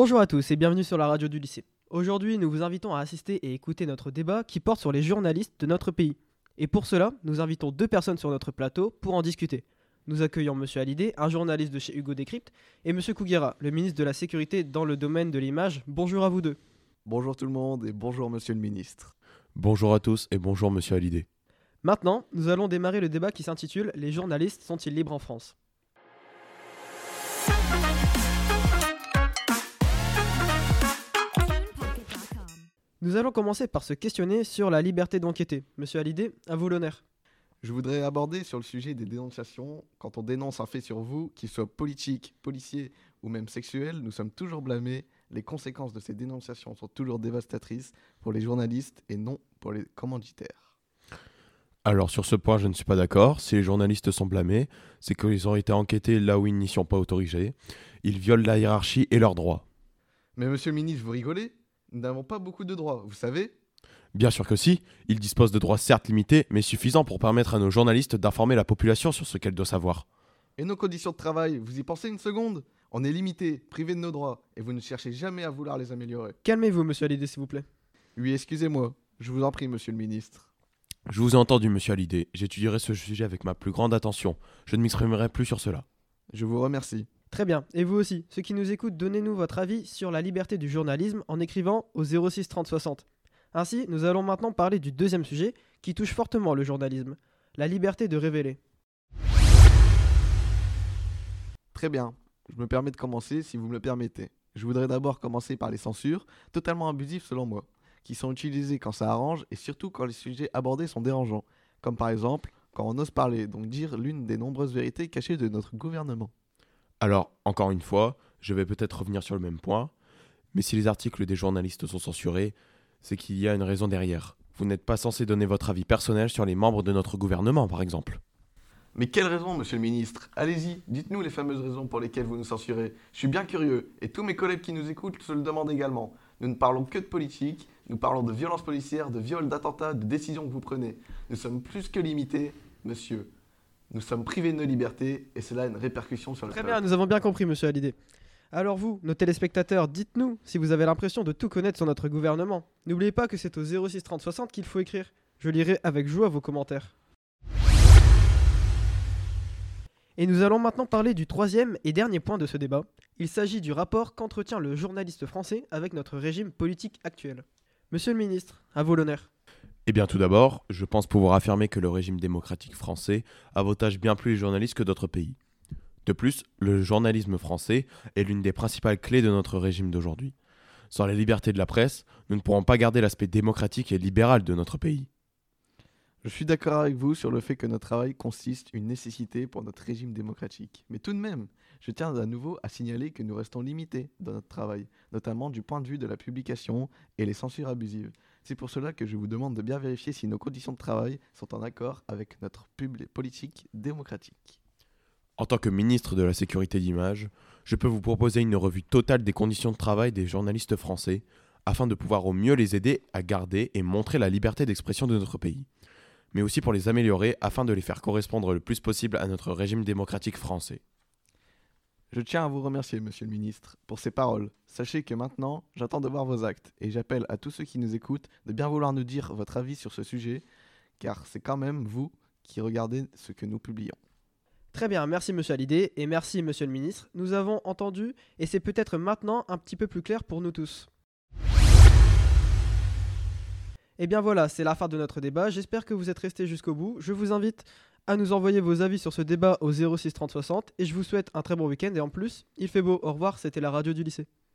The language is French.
Bonjour à tous et bienvenue sur la radio du lycée. Aujourd'hui, nous vous invitons à assister et écouter notre débat qui porte sur les journalistes de notre pays. Et pour cela, nous invitons deux personnes sur notre plateau pour en discuter. Nous accueillons Monsieur Hallyday, un journaliste de chez Hugo Décrypte, et Monsieur Kouguera, le ministre de la Sécurité dans le domaine de l'image. Bonjour à vous deux. Bonjour tout le monde et bonjour Monsieur le ministre. Bonjour à tous et bonjour Monsieur Hallyday. Maintenant, nous allons démarrer le débat qui s'intitule Les journalistes sont-ils libres en France? Nous allons commencer par se questionner sur la liberté d'enquêter. Monsieur Hallyday, à vous l'honneur. Je voudrais aborder sur le sujet des dénonciations. Quand on dénonce un fait sur vous, qu'il soit politique, policier ou même sexuel, nous sommes toujours blâmés. Les conséquences de ces dénonciations sont toujours dévastatrices pour les journalistes et non pour les commanditaires. Alors sur ce point, je ne suis pas d'accord. Si les journalistes sont blâmés, c'est qu'ils ont été enquêtés là où ils n'y sont pas autorisés. Ils violent la hiérarchie et leurs droits. Mais monsieur le ministre, vous rigolez? N'avons pas beaucoup de droits, vous savez Bien sûr que si, ils disposent de droits certes limités, mais suffisants pour permettre à nos journalistes d'informer la population sur ce qu'elle doit savoir. Et nos conditions de travail, vous y pensez une seconde? On est limité, privé de nos droits, et vous ne cherchez jamais à vouloir les améliorer. Calmez-vous, monsieur Hallyday, s'il vous plaît. Oui, excusez-moi. Je vous en prie, monsieur le ministre. Je vous ai entendu, monsieur Hallyday. J'étudierai ce sujet avec ma plus grande attention. Je ne m'exprimerai plus sur cela. Je vous remercie. Très bien. Et vous aussi, ceux qui nous écoutent, donnez-nous votre avis sur la liberté du journalisme en écrivant au 06 30 60. Ainsi, nous allons maintenant parler du deuxième sujet qui touche fortement le journalisme, la liberté de révéler. Très bien. Je me permets de commencer si vous me le permettez. Je voudrais d'abord commencer par les censures, totalement abusives selon moi, qui sont utilisées quand ça arrange et surtout quand les sujets abordés sont dérangeants, comme par exemple quand on ose parler, donc dire l'une des nombreuses vérités cachées de notre gouvernement. Alors, encore une fois, je vais peut-être revenir sur le même point, mais si les articles des journalistes sont censurés, c'est qu'il y a une raison derrière. Vous n'êtes pas censé donner votre avis personnel sur les membres de notre gouvernement, par exemple. Mais quelle raison, monsieur le ministre? Allez-y, dites-nous les fameuses raisons pour lesquelles vous nous censurez. Je suis bien curieux, et tous mes collègues qui nous écoutent se le demandent également. Nous ne parlons que de politique, nous parlons de violences policières, de viols, d'attentats, de décisions que vous prenez. Nous sommes plus que limités, monsieur. Nous sommes privés de nos libertés, et cela a une répercussion sur le Très peuple. bien, nous avons bien compris, monsieur Hallyday. Alors vous, nos téléspectateurs, dites-nous si vous avez l'impression de tout connaître sur notre gouvernement. N'oubliez pas que c'est au 06 30 60 qu'il faut écrire. Je lirai avec joie vos commentaires. Et nous allons maintenant parler du troisième et dernier point de ce débat. Il s'agit du rapport qu'entretient le journaliste français avec notre régime politique actuel. Monsieur le ministre, à vous l'honneur. Eh bien, tout d'abord, je pense pouvoir affirmer que le régime démocratique français avantage bien plus les journalistes que d'autres pays. De plus, le journalisme français est l'une des principales clés de notre régime d'aujourd'hui. Sans la liberté de la presse, nous ne pourrons pas garder l'aspect démocratique et libéral de notre pays. Je suis d'accord avec vous sur le fait que notre travail consiste une nécessité pour notre régime démocratique. Mais tout de même, je tiens à nouveau à signaler que nous restons limités dans notre travail, notamment du point de vue de la publication et les censures abusives. C'est pour cela que je vous demande de bien vérifier si nos conditions de travail sont en accord avec notre politique démocratique. En tant que ministre de la Sécurité d'image, je peux vous proposer une revue totale des conditions de travail des journalistes français afin de pouvoir au mieux les aider à garder et montrer la liberté d'expression de notre pays, mais aussi pour les améliorer afin de les faire correspondre le plus possible à notre régime démocratique français. Je tiens à vous remercier, monsieur le ministre, pour ces paroles. Sachez que maintenant, j'attends de voir vos actes et j'appelle à tous ceux qui nous écoutent de bien vouloir nous dire votre avis sur ce sujet, car c'est quand même vous qui regardez ce que nous publions. Très bien, merci monsieur Hallyday et merci monsieur le ministre. Nous avons entendu et c'est peut-être maintenant un petit peu plus clair pour nous tous. Et bien voilà, c'est la fin de notre débat. J'espère que vous êtes restés jusqu'au bout. Je vous invite à nous envoyer vos avis sur ce débat au 06 30 60 et je vous souhaite un très bon week-end et en plus, il fait beau. Au revoir, c'était la radio du lycée.